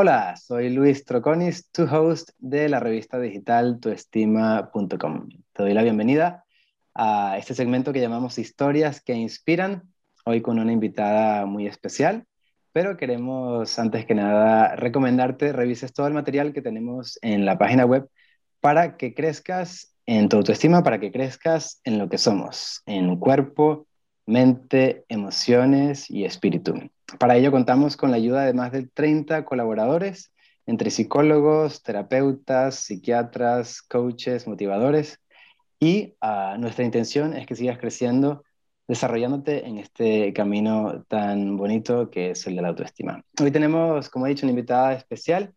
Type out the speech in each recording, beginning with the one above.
Hola, soy Luis Troconis, tu host de la revista digital tuestima.com. Te doy la bienvenida a este segmento que llamamos Historias que Inspiran, hoy con una invitada muy especial, pero queremos antes que nada recomendarte, revises todo el material que tenemos en la página web para que crezcas en tu autoestima, para que crezcas en lo que somos, en cuerpo, mente, emociones y espíritu. Para ello contamos con la ayuda de más de 30 colaboradores, entre psicólogos, terapeutas, psiquiatras, coaches, motivadores, y ah, nuestra intención es que sigas creciendo, desarrollándote en este camino tan bonito que es el de la autoestima. Hoy tenemos, como he dicho, una invitada especial.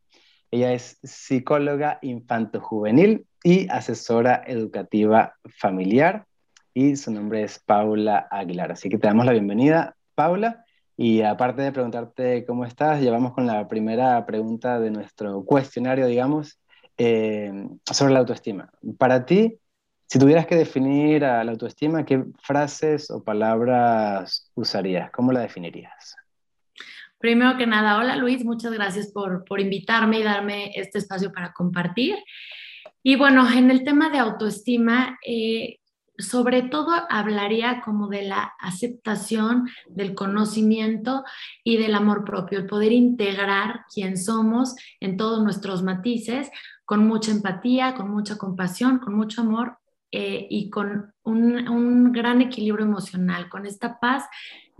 Ella es psicóloga infanto-juvenil y asesora educativa familiar y su nombre es Paula Aguilar. Así que te damos la bienvenida, Paula. Y aparte de preguntarte cómo estás, llevamos con la primera pregunta de nuestro cuestionario, digamos, eh, sobre la autoestima. Para ti, si tuvieras que definir a la autoestima, ¿qué frases o palabras usarías? ¿Cómo la definirías? Primero que nada, hola Luis, muchas gracias por, por invitarme y darme este espacio para compartir. Y bueno, en el tema de autoestima, eh, sobre todo hablaría como de la aceptación, del conocimiento y del amor propio, el poder integrar quién somos en todos nuestros matices, con mucha empatía, con mucha compasión, con mucho amor eh, y con un, un, gran equilibrio emocional, con esta paz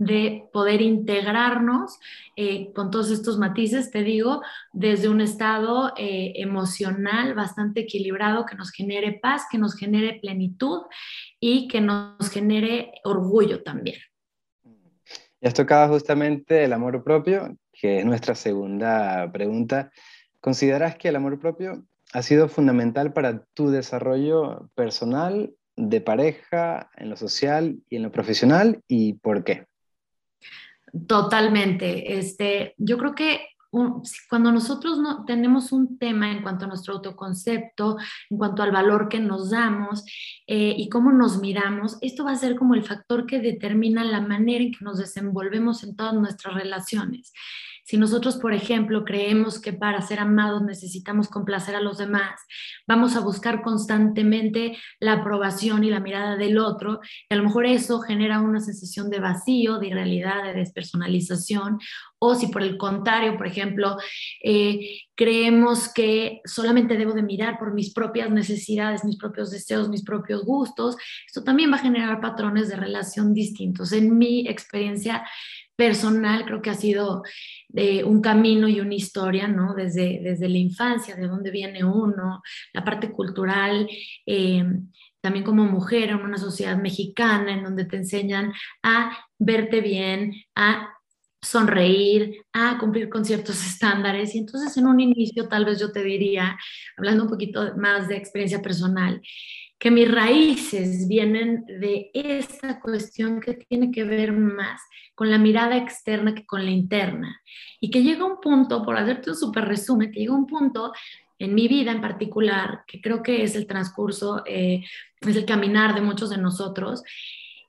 de poder integrarnos eh, con todos estos matices, te digo, desde un estado eh, emocional bastante equilibrado que nos genere paz, que nos genere plenitud y que nos genere orgullo también. Ya has tocado justamente el amor propio, que es nuestra segunda pregunta. ¿Consideras que el amor propio ha sido fundamental para tu desarrollo personal, de pareja, en lo social y en lo profesional? ¿Y por qué? Totalmente. Este, yo creo que cuando nosotros no tenemos un tema en cuanto a nuestro autoconcepto, en cuanto al valor que nos damos eh, y cómo nos miramos, esto va a ser como el factor que determina la manera en que nos desenvolvemos en todas nuestras relaciones. Si nosotros, por ejemplo, creemos que para ser amados necesitamos complacer a los demás, vamos a buscar constantemente la aprobación y la mirada del otro, y a lo mejor eso genera una sensación de vacío, de irrealidad, de despersonalización, o si por el contrario, por ejemplo, eh, creemos que solamente debo de mirar por mis propias necesidades, mis propios deseos, mis propios gustos, esto también va a generar patrones de relación distintos. En mi experiencia, personal creo que ha sido eh, un camino y una historia, ¿no? Desde, desde la infancia, de dónde viene uno, la parte cultural, eh, también como mujer en una sociedad mexicana en donde te enseñan a verte bien, a sonreír, a cumplir con ciertos estándares. Y entonces en un inicio tal vez yo te diría, hablando un poquito más de experiencia personal, que mis raíces vienen de esta cuestión que tiene que ver más con la mirada externa que con la interna. Y que llega un punto, por hacerte un súper resumen, que llega un punto en mi vida en particular, que creo que es el transcurso, eh, es el caminar de muchos de nosotros,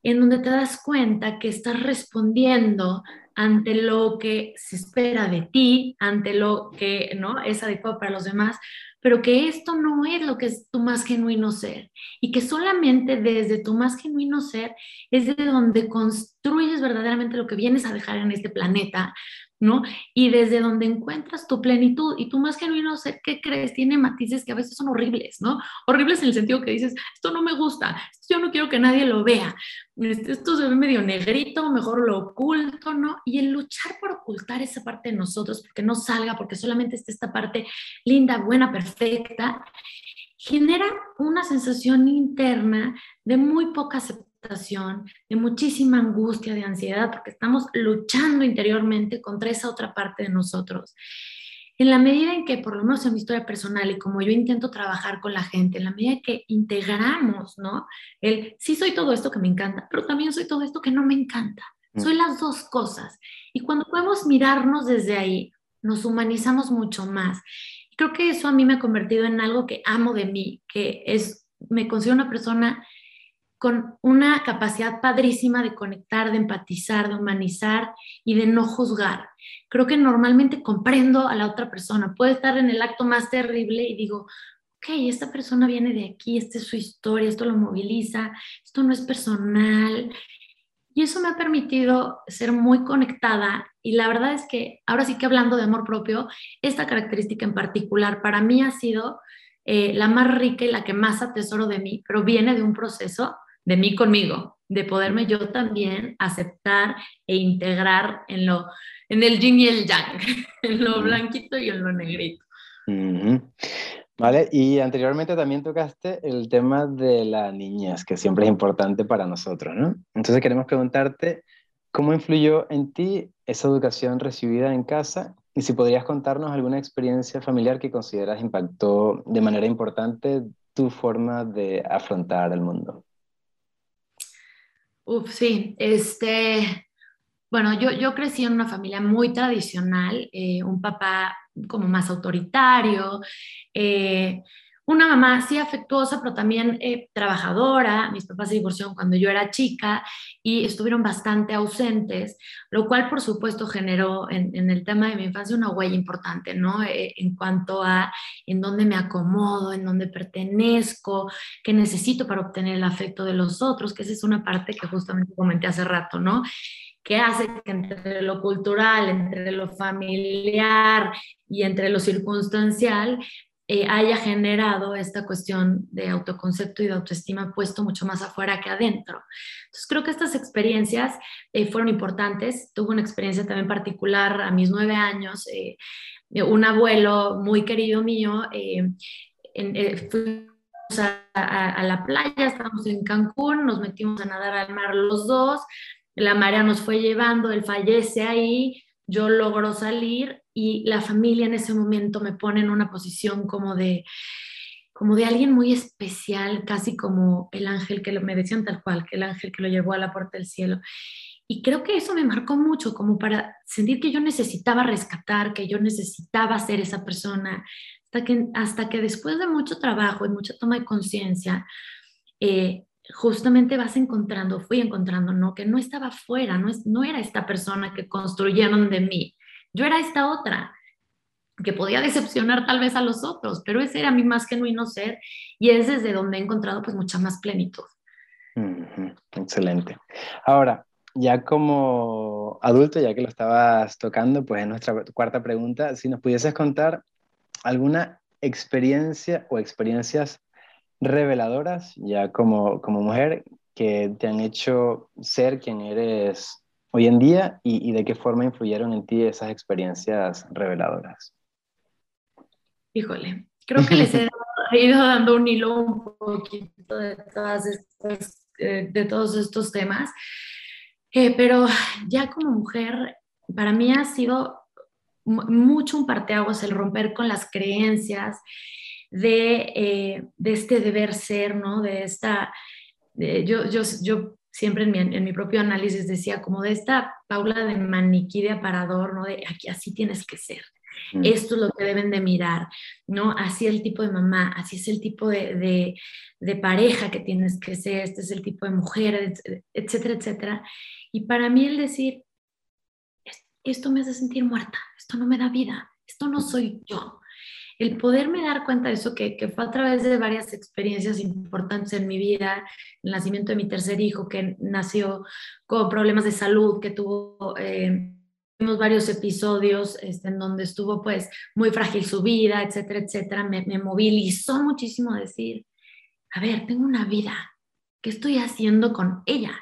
en donde te das cuenta que estás respondiendo ante lo que se espera de ti, ante lo que ¿no? es adecuado para los demás, pero que esto no es lo que es tu más genuino ser y que solamente desde tu más genuino ser es de donde construyes verdaderamente lo que vienes a dejar en este planeta, ¿no? Y desde donde encuentras tu plenitud y tu más genuino ser, ¿qué crees? Tiene matices que a veces son horribles, ¿no? Horribles en el sentido que dices, esto no me gusta, esto yo no quiero que nadie lo vea, este, esto se ve medio negrito, mejor lo oculto, ¿no? Y el luchar por ocultar esa parte de nosotros, porque no salga, porque solamente esté esta parte linda, buena, perfecta, genera una sensación interna de muy poca aceptación de muchísima angustia, de ansiedad, porque estamos luchando interiormente contra esa otra parte de nosotros. En la medida en que, por lo menos en mi historia personal y como yo intento trabajar con la gente, en la medida que integramos, ¿no? El sí soy todo esto que me encanta, pero también soy todo esto que no me encanta. Mm. Soy las dos cosas. Y cuando podemos mirarnos desde ahí, nos humanizamos mucho más. Y creo que eso a mí me ha convertido en algo que amo de mí, que es, me considero una persona con una capacidad padrísima de conectar, de empatizar, de humanizar y de no juzgar. Creo que normalmente comprendo a la otra persona. Puede estar en el acto más terrible y digo, ok, esta persona viene de aquí, esta es su historia, esto lo moviliza, esto no es personal. Y eso me ha permitido ser muy conectada y la verdad es que ahora sí que hablando de amor propio, esta característica en particular para mí ha sido eh, la más rica y la que más atesoro de mí, pero viene de un proceso de mí conmigo, de poderme yo también aceptar e integrar en lo en el yin y el yang, en lo blanquito y en lo negrito. Vale, y anteriormente también tocaste el tema de la niñez, que siempre es importante para nosotros, ¿no? Entonces queremos preguntarte, ¿cómo influyó en ti esa educación recibida en casa? Y si podrías contarnos alguna experiencia familiar que consideras impactó de manera importante tu forma de afrontar el mundo. Uf, sí, este, bueno, yo, yo crecí en una familia muy tradicional, eh, un papá como más autoritario, eh, una mamá sí afectuosa, pero también eh, trabajadora. Mis papás se divorciaron cuando yo era chica y estuvieron bastante ausentes, lo cual por supuesto generó en, el tema de mi infancia una huella importante, ¿no? Eh, en cuanto a en dónde me acomodo, en dónde pertenezco, qué necesito para obtener el afecto de los otros, que esa es una parte que justamente comenté hace rato, ¿no? que hace que entre lo cultural, entre lo familiar y entre lo circunstancial, eh, haya generado esta cuestión de autoconcepto y de autoestima puesto mucho más afuera que adentro. Entonces creo que estas experiencias eh, fueron importantes. Tuve una experiencia también particular a mis nueve años. Eh, un abuelo muy querido mío, en, fuimos a, a la playa, estábamos en Cancún, nos metimos a nadar al mar los dos, la marea nos fue llevando, él fallece ahí, yo logro salir y la familia en ese momento me pone en una posición como de como de alguien muy especial, casi como el ángel que lo, me decían tal cual, que el ángel que lo llevó a la puerta del cielo. Y creo que eso me marcó mucho, como para sentir que yo necesitaba rescatar, que yo necesitaba ser esa persona, hasta que, hasta que después de mucho trabajo y mucha toma de conciencia, eh, justamente vas encontrando, fui encontrando, ¿no? Que no estaba fuera, no, es, no era esta persona que construyeron de mí, yo era esta otra, que podía decepcionar tal vez a los otros, pero ese era mi más genuino ser y es desde donde he encontrado pues mucha más plenitud. Excelente. Ahora, ya como adulto, ya que lo estabas tocando, pues en nuestra cuarta pregunta, si nos pudieses contar alguna experiencia o experiencias reveladoras, ya como, como mujer, que te han hecho ser quien eres hoy en día y, de qué forma influyeron en ti esas experiencias reveladoras? Híjole, creo que les he, ido dando un hilo un poquito de, todas eh, de todos estos temas, eh, pero ya como mujer, para mí ha sido mucho un parteaguas el romper con las creencias de, eh, de este deber ser, ¿no? De esta, yo, yo, yo siempre en mi, en mi, propio análisis decía como de esta Paula de maniquí de aparador, ¿no? De aquí así tienes que ser. Mm. Esto es lo que deben de mirar, ¿no? Así es el tipo de mamá, así es el tipo de, de, de pareja que tienes que ser, este es el tipo de mujer, etcétera, etcétera. Y para mí el decir, esto me hace sentir muerta, esto no me da vida, esto no soy yo el poderme dar cuenta de eso, que, fue a través de varias experiencias importantes en mi vida, el nacimiento de mi tercer hijo, que nació con problemas de salud, que tuvo... Eh, varios episodios este, en donde estuvo pues muy frágil su vida, etcétera, etcétera, me, me movilizó muchísimo decir, a ver, tengo una vida, ¿qué estoy haciendo con ella?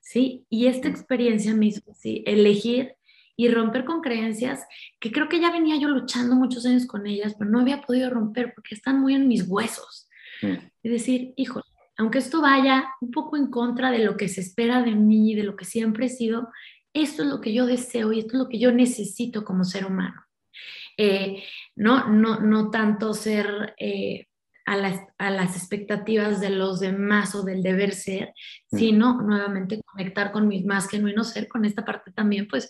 ¿Sí? Y esta experiencia me hizo elegir y romper con creencias que creo que ya venía yo luchando muchos años con ellas, pero no había podido romper porque están muy en mis huesos. Mm. Y decir, hijo, aunque esto vaya un poco en contra de lo que se espera de mí, de lo que siempre he sido, esto es lo que yo deseo y esto es lo que yo necesito como ser humano. Eh, no, no, no tanto ser eh, a, las, a, las, expectativas de los demás o del deber ser, mm. sino nuevamente conectar con mi más genuino ser, con esta parte también, pues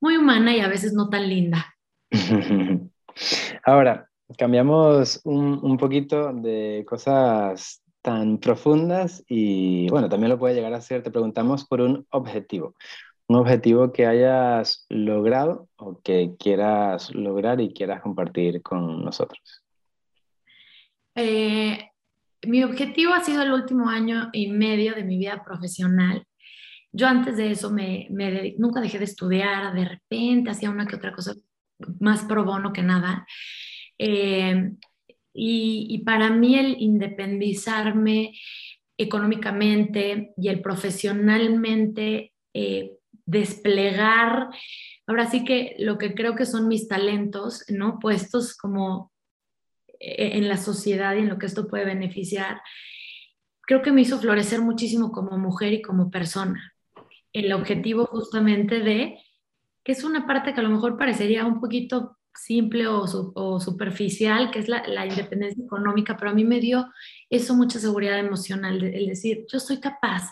muy humana y a veces no tan linda. Ahora, cambiamos un, un poquito de cosas tan profundas y bueno, también lo puede llegar a ser, te preguntamos por un objetivo, un objetivo que hayas logrado o que quieras lograr y quieras compartir con nosotros. Eh, mi objetivo ha sido el último año y medio de mi vida profesional. Yo antes de eso me, nunca dejé de estudiar, de repente hacía una que otra cosa más pro bono que nada. Eh, y, para mí el independizarme económicamente y el profesionalmente eh, desplegar, ahora sí que lo que creo que son mis talentos, ¿no? Puestos como eh, en la sociedad y en lo que esto puede beneficiar, creo que me hizo florecer muchísimo como mujer y como persona. El objetivo justamente de, que es una parte que a lo mejor parecería un poquito simple o, superficial, que es la, independencia económica, pero a mí me dio eso mucha seguridad emocional, el decir, yo soy capaz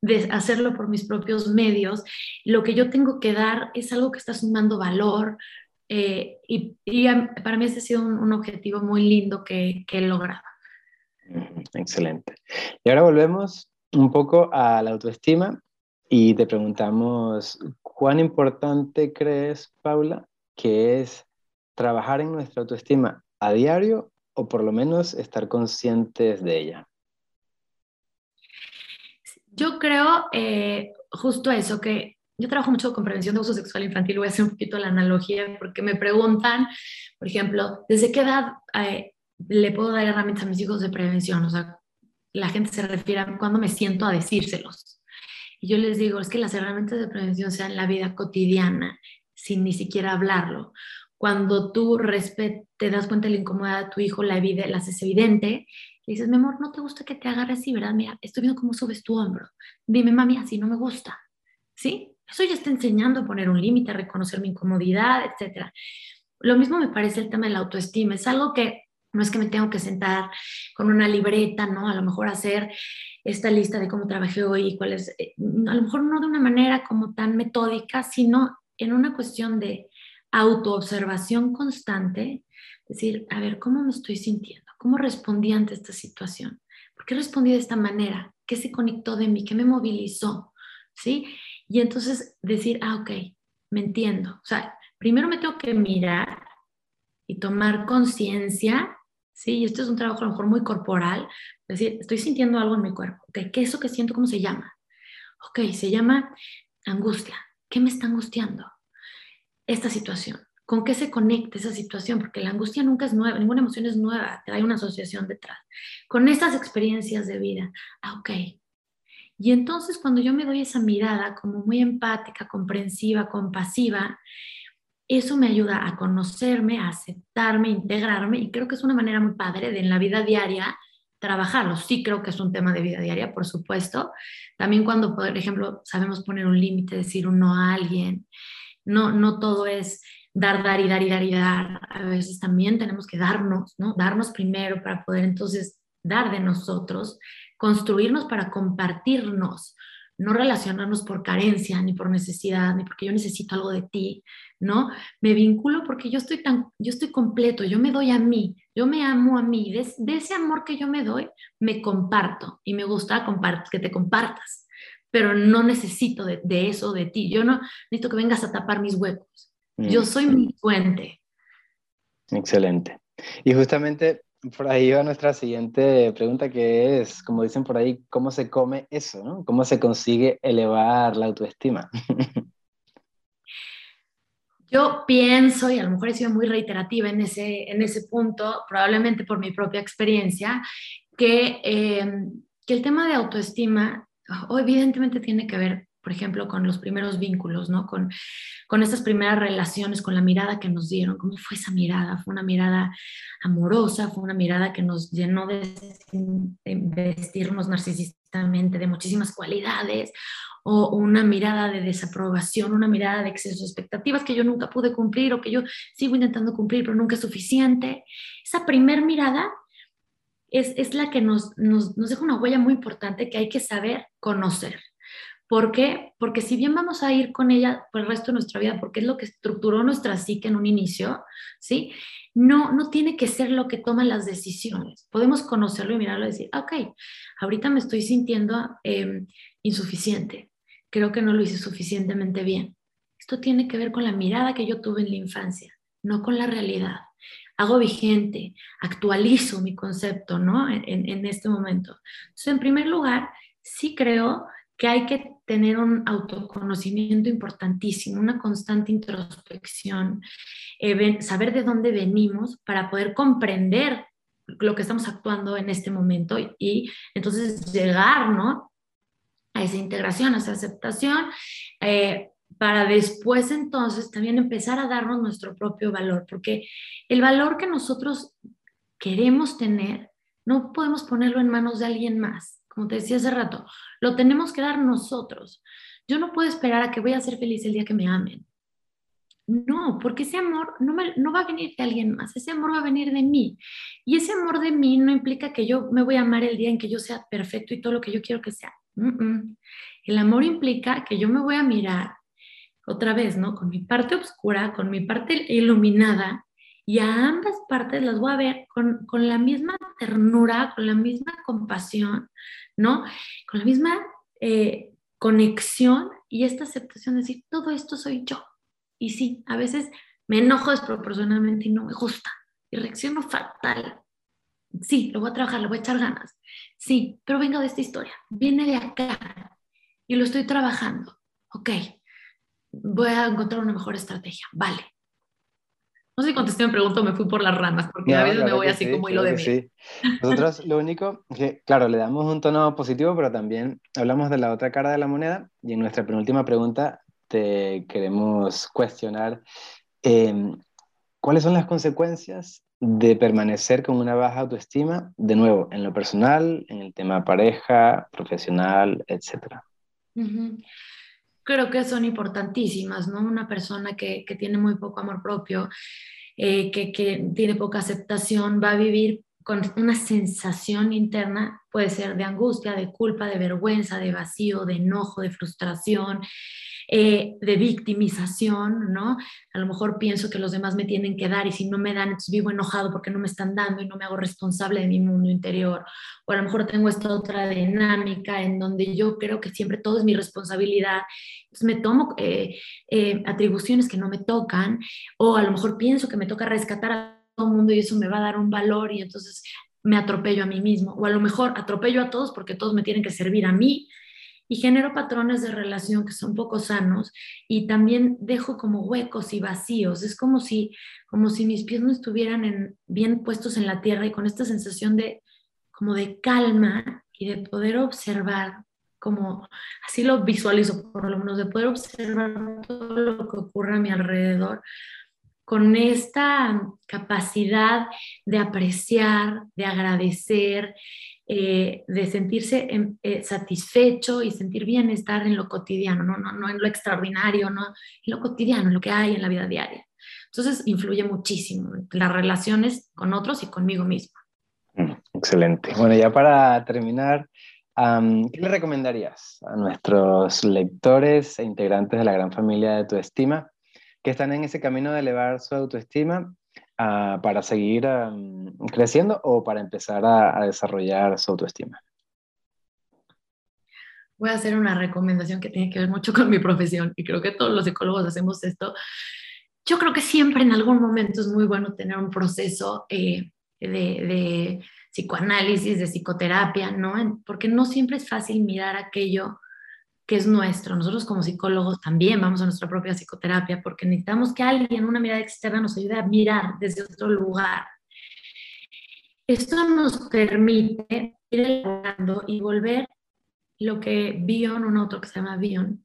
de hacerlo por mis propios medios, lo que yo tengo que dar es algo que está sumando valor, eh, y, para mí ese ha sido un, objetivo muy lindo que, que he logrado. Excelente. Y ahora volvemos un poco a la autoestima y te preguntamos, ¿cuán importante crees, Paula, que es trabajar en nuestra autoestima a diario o por lo menos estar conscientes de ella? Yo creo eh, justo eso, que yo trabajo mucho con prevención de uso sexual infantil, voy a hacer un poquito la analogía, porque me preguntan, por ejemplo, ¿desde qué edad eh, le puedo dar herramientas a mis hijos de prevención? O sea, la gente se refiere a cuando me siento a decírselos. Y yo les digo, es que las herramientas de prevención sean la vida cotidiana, sin ni siquiera hablarlo cuando tú te das cuenta de la incomodidad de tu hijo, la, la haces evidente, le dices, mi amor, ¿no te gusta que te agarre así, verdad? Mira, estoy viendo cómo subes tu hombro. Dime, mami, así no me gusta. ¿Sí? Eso ya está enseñando a poner un límite, a reconocer mi incomodidad, etc. Lo mismo me parece el tema de la autoestima. Es algo que no es que me tengo que sentar con una libreta, ¿no? A lo mejor hacer esta lista de cómo trabajé hoy y cuál es, eh, a lo mejor no de una manera como tan metódica, sino en una cuestión de autoobservación constante, decir, a ver, ¿cómo me estoy sintiendo? ¿Cómo respondí ante esta situación? ¿Por qué respondí de esta manera? ¿Qué se conectó de mí? ¿Qué me movilizó? ¿Sí? Y entonces decir, ah, ok, me entiendo. O sea, primero me tengo que mirar y tomar conciencia, ¿sí? Y esto es un trabajo a lo mejor muy corporal, es decir, estoy sintiendo algo en mi cuerpo. ¿Qué es eso que siento? ¿Cómo se llama? Ok, se llama angustia. ¿Qué me está angustiando? esta situación? ¿Con qué se conecta esa situación? Porque la angustia nunca es nueva, ninguna emoción es nueva, hay una asociación detrás. Con estas experiencias de vida, ah, ok. Y entonces cuando yo me doy esa mirada como muy empática, comprensiva, compasiva, eso me ayuda a conocerme, a aceptarme, integrarme y creo que es una manera muy padre de en la vida diaria trabajarlo. Sí creo que es un tema de vida diaria, por supuesto. También cuando, por ejemplo, sabemos poner un límite, decir un no a alguien, no, no todo es dar, dar y dar y dar y dar. A veces también tenemos que darnos, ¿no? Darnos primero para poder entonces dar de nosotros, construirnos para compartirnos, no relacionarnos por carencia, ni por necesidad, ni porque yo necesito algo de ti, ¿no? Me vinculo porque yo estoy tan, yo estoy completo, yo me doy a mí, yo me amo a mí, de, ese amor que yo me doy, me comparto y me gusta que te compartas pero no necesito de, eso de ti. Yo no necesito que vengas a tapar mis huecos. Yo mm. soy mi fuente. Excelente. Y justamente por ahí va nuestra siguiente pregunta, que es, como dicen por ahí, ¿cómo se come eso? ¿no? ¿Cómo se consigue elevar la autoestima? Yo pienso, y a lo mejor he sido muy reiterativa en ese, en ese punto, probablemente por mi propia experiencia, que, eh, que el tema de autoestima o evidentemente tiene que ver, por ejemplo, con los primeros vínculos, ¿no? Con, con estas primeras relaciones, con la mirada que nos dieron. ¿Cómo fue esa mirada? Fue una mirada amorosa, fue una mirada que nos llenó de, vestirnos narcisistamente, de muchísimas cualidades, o una mirada de desaprobación, una mirada de exceso de expectativas que yo nunca pude cumplir o que yo sigo intentando cumplir, pero nunca es suficiente. Esa primer mirada es, la que nos, nos, deja una huella muy importante que hay que saber conocer. ¿Por qué? Porque si bien vamos a ir con ella por el resto de nuestra vida, porque es lo que estructuró nuestra psique en un inicio, ¿sí? No, no tiene que ser lo que toma las decisiones. Podemos conocerlo y mirarlo y decir, ok, ahorita me estoy sintiendo em, insuficiente. Creo que no lo hice suficientemente bien. Esto tiene que ver con la mirada que yo tuve en la infancia, no con la realidad. Hago vigente, actualizo mi concepto, ¿no? En, en este momento. Entonces, en primer lugar, sí creo que hay que tener un autoconocimiento importantísimo, una constante introspección, eh, saber de dónde venimos para poder comprender lo que estamos actuando en este momento y, entonces llegar ¿no? a esa integración, a esa aceptación, eh, para después entonces también empezar a darnos nuestro propio valor, porque el valor que nosotros queremos tener no podemos ponerlo en manos de alguien más como te decía hace rato, lo tenemos que dar nosotros. Yo no puedo esperar a que voy a ser feliz el día que me amen. No, porque ese amor no, no va a venir de alguien más, ese amor va a venir de mí. Y ese amor de mí no implica que yo me voy a amar el día en que yo sea perfecto y todo lo que yo quiero que sea. El amor implica que yo me voy a mirar otra vez, ¿no? Con mi parte oscura, con mi parte iluminada, y a ambas partes las voy a ver con, con la misma ternura, con la misma compasión, ¿no? Con la misma eh, conexión y esta aceptación de decir, todo esto soy yo. Y sí, a veces me enojo desproporcionalmente y no me gusta y reacciono fatal. Sí, lo voy a trabajar, le voy a echar ganas. Sí, pero vengo de esta historia, viene de acá y lo estoy trabajando. Ok, voy a encontrar una mejor estrategia. Vale, no sé si contesté mi pregunta o me fui por las ramas, porque a veces me voy así como hilo de mí. Sí. Nosotros lo único que, claro, le damos un tono positivo, pero también hablamos de la otra cara de la moneda y en nuestra penúltima pregunta te queremos cuestionar em, cuáles son las consecuencias de permanecer con una baja autoestima, de nuevo, en lo personal, en el tema pareja, profesional, etcétera creo que son importantísimas, ¿no? Una persona que, tiene muy poco amor propio, eh, que, que tiene poca aceptación, va a vivir con una sensación interna, puede ser de angustia, de culpa, de vergüenza, de vacío, de enojo, de frustración, eh, de victimización, ¿no? A lo mejor pienso que los demás me tienen que dar y si no me dan, entonces vivo enojado porque no me están dando y no me hago responsable de mi mundo interior. O a lo mejor tengo esta otra dinámica en donde yo creo que siempre todo es mi responsabilidad, entonces me tomo eh, eh, atribuciones que no me tocan, o a lo mejor pienso que me toca rescatar a todo el mundo y eso me va a dar un valor y entonces me atropello a mí mismo, o a lo mejor atropello a todos porque todos me tienen que servir a mí y genero patrones de relación que son poco sanos y también dejo como huecos y vacíos. Es como si, como si mis pies no estuvieran bien puestos en la tierra y con esta sensación de como de calma y de poder observar como así lo visualizo por lo menos de poder observar todo lo que ocurre a mi alrededor con esta capacidad de apreciar, de agradecer, eh, de sentirse em, eh, satisfecho y sentir bienestar en lo cotidiano, ¿no? No, no en lo extraordinario, no en lo cotidiano, en lo que hay en la vida diaria. Entonces influye muchísimo las relaciones con otros y conmigo mismo. Mm, excelente. Bueno, ya para terminar, ¿qué le recomendarías a nuestros lectores e integrantes de la gran familia de tu estima que están en ese camino de elevar su autoestima para seguir creciendo o para empezar a, desarrollar su autoestima? Voy a hacer una recomendación que tiene que ver mucho con mi profesión y creo que todos los psicólogos hacemos esto. Yo creo que siempre en algún momento es muy bueno tener un proceso eh, de, de, psicoanálisis, de psicoterapia, ¿no? Porque no siempre es fácil mirar aquello que es nuestro. Nosotros como psicólogos también vamos a nuestra propia psicoterapia porque necesitamos que alguien, una mirada externa, nos ayude a mirar desde otro lugar. Esto nos permite ir elaborando y volver lo que Bion, un autor que se llama Bion,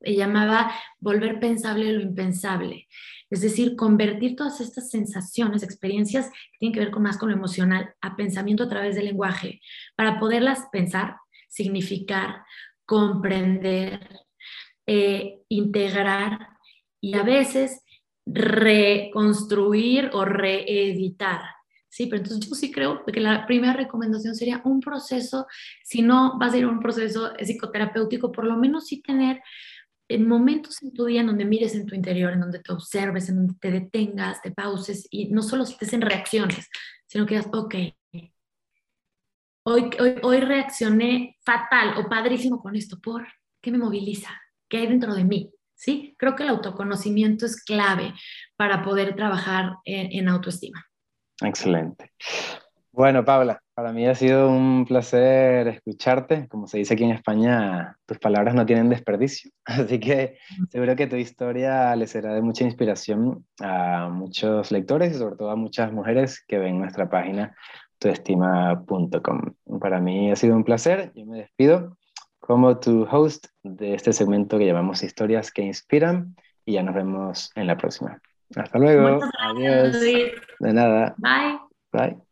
llamaba volver pensable lo impensable. Es decir, convertir todas estas sensaciones, experiencias que tienen que ver más con lo emocional, a pensamiento a través del lenguaje, para poderlas pensar, significar, comprender, eh, integrar y a veces reconstruir o reeditar. Sí, pero entonces yo sí creo que la primera recomendación sería un proceso, si no vas a a un proceso psicoterapéutico, por lo menos sí tener en momentos en tu día en donde mires en tu interior, en donde te observes, en donde te detengas, te pauses y no solo estés en reacciones, sino que digas, ok, hoy, hoy, hoy reaccioné fatal o padrísimo con esto, ¿por qué me moviliza? ¿Qué hay dentro de mí? ¿Sí? Creo que el autoconocimiento es clave para poder trabajar en autoestima. Excelente. Bueno, Paula, para mí ha sido un placer escucharte. Como se dice aquí en España, tus palabras no tienen desperdicio. Así que seguro que tu historia le será de mucha inspiración a muchos lectores y sobre todo a muchas mujeres que ven nuestra página tuestima.com. Para mí ha sido un placer. Yo me despido como tu host de este segmento que llamamos Historias que Inspiran y ya nos vemos en la próxima. Hasta luego. Adiós. De nada. Bye. Bye.